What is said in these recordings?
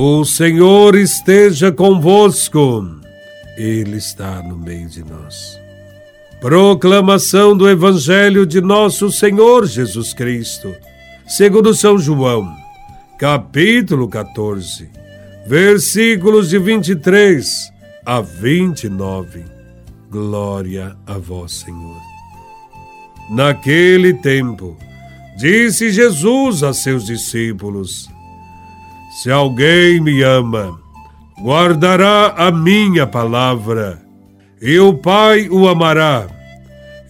O Senhor esteja convosco, Ele está no meio de nós. Proclamação do Evangelho de Nosso Senhor Jesus Cristo, segundo São João, capítulo 14, versículos de 23 a 29. Glória a vós, Senhor. Naquele tempo, disse Jesus a seus discípulos: se alguém me ama, guardará a minha palavra, e o Pai o amará,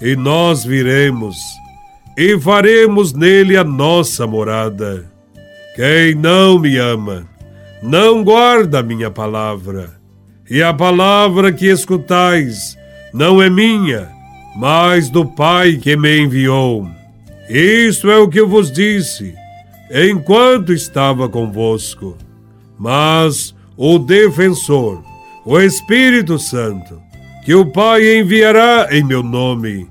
e nós viremos e faremos nele a nossa morada. Quem não me ama, não guarda a minha palavra, e a palavra que escutais não é minha, mas do Pai que me enviou. Isto é o que eu vos disse enquanto estava convosco. Mas o defensor, o Espírito Santo, que o Pai enviará em meu nome,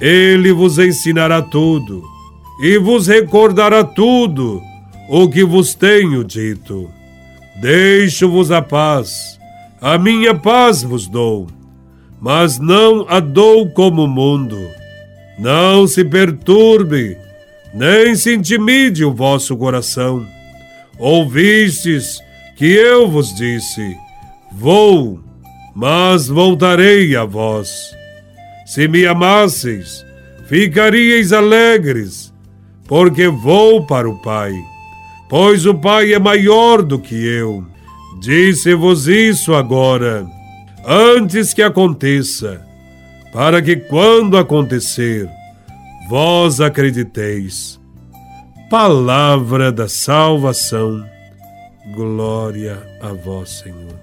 ele vos ensinará tudo e vos recordará tudo o que vos tenho dito. Deixo-vos a paz, a minha paz vos dou, mas não a dou como o mundo. Não se perturbe nem se intimide o vosso coração. Ouvistes que eu vos disse: Vou, mas voltarei a vós. Se me amasseis, ficaríeis alegres, porque vou para o Pai, pois o Pai é maior do que eu. Disse-vos isso agora, antes que aconteça, para que quando acontecer, vós acrediteis. Palavra da salvação, glória a vós, Senhor.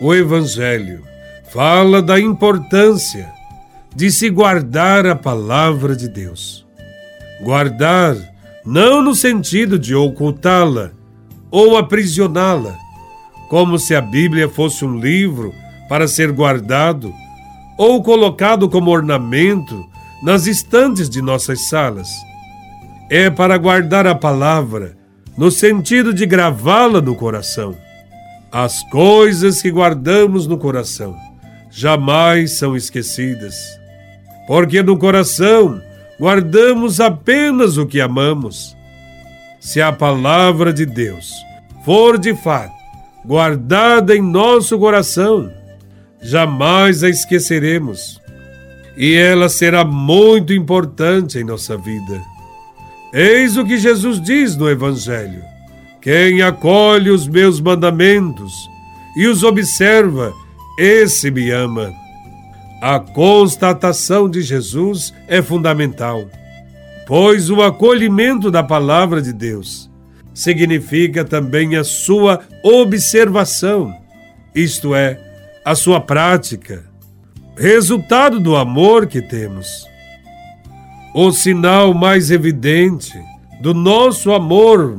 O Evangelho fala da importância de se guardar a palavra de Deus. Guardar não no sentido de ocultá-la ou aprisioná-la, como se a Bíblia fosse um livro para ser guardado ou colocado como ornamento nas estantes de nossas salas. É para guardar a palavra, no sentido de gravá-la no coração. As coisas que guardamos no coração jamais são esquecidas, porque no coração guardamos apenas o que amamos. Se a palavra de Deus for de fato guardada em nosso coração, jamais a esqueceremos. E ela será muito importante em nossa vida. Eis o que Jesus diz no Evangelho: Quem acolhe os meus mandamentos e os observa, esse me ama. A constatação de Jesus é fundamental, pois o acolhimento da palavra de Deus significa também a sua observação, isto é, a sua prática, resultado do amor que temos. O sinal mais evidente do nosso amor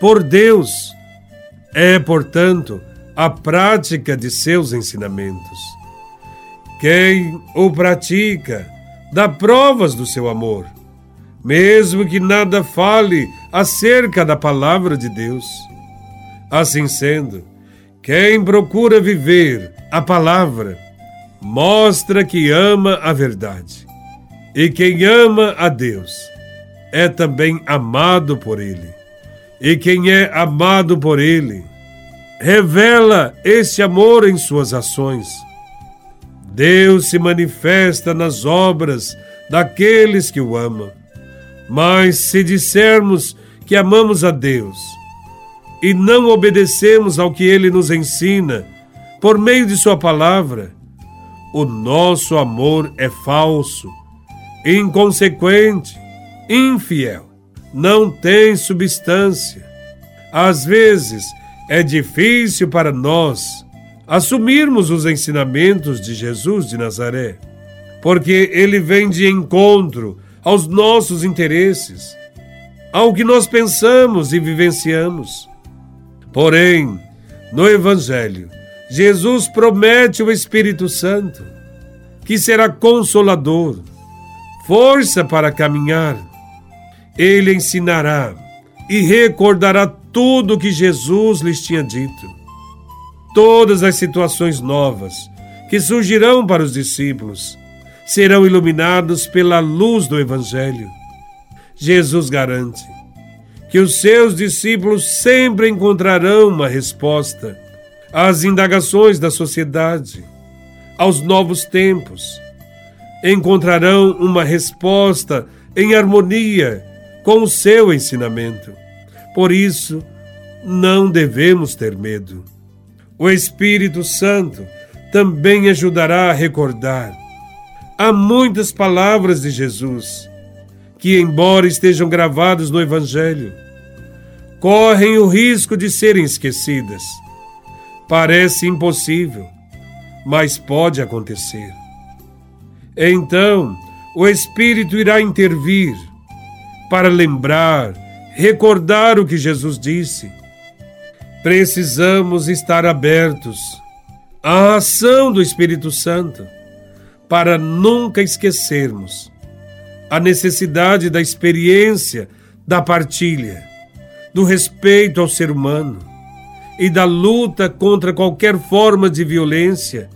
por Deus é, portanto, a prática de seus ensinamentos. Quem o pratica dá provas do seu amor, mesmo que nada fale acerca da palavra de Deus. Assim sendo, quem procura viver a palavra mostra que ama a verdade. E quem ama a Deus é também amado por Ele. E quem é amado por Ele revela esse amor em suas ações. Deus se manifesta nas obras daqueles que o amam. Mas se dissermos que amamos a Deus, e não obedecemos ao que ele nos ensina por meio de Sua palavra, o nosso amor é falso, inconsequente, infiel, não tem substância. Às vezes é difícil para nós assumirmos os ensinamentos de Jesus de Nazaré, porque ele vem de encontro aos nossos interesses, ao que nós pensamos e vivenciamos. Porém, no Evangelho, Jesus promete o Espírito Santo, que será consolador, força para caminhar. Ele ensinará e recordará tudo o que Jesus lhes tinha dito. Todas as situações novas que surgirão para os discípulos serão iluminados pela luz do Evangelho. Jesus garante que os seus discípulos sempre encontrarão uma resposta às indagações da sociedade, aos novos tempos. Encontrarão uma resposta em harmonia com o seu ensinamento. Por isso, não devemos ter medo. O Espírito Santo também ajudará a recordar. Há muitas palavras de Jesus que, embora estejam gravadas no Evangelho, correm o risco de serem esquecidas. Parece impossível, mas pode acontecer. Então, o Espírito irá intervir para lembrar, recordar o que Jesus disse. Precisamos estar abertos à ação do Espírito Santo para nunca esquecermos a necessidade da experiência da partilha, do respeito ao ser humano e da luta contra qualquer forma de violência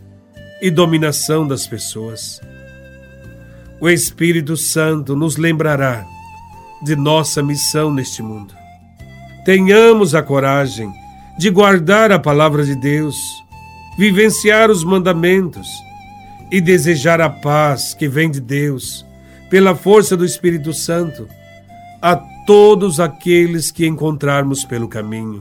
e dominação das pessoas. O Espírito Santo nos lembrará de nossa missão neste mundo. Tenhamos a coragem de guardar a palavra de Deus, vivenciar os mandamentos e desejar a paz que vem de Deus pela força do Espírito Santo, a todos aqueles que encontrarmos pelo caminho.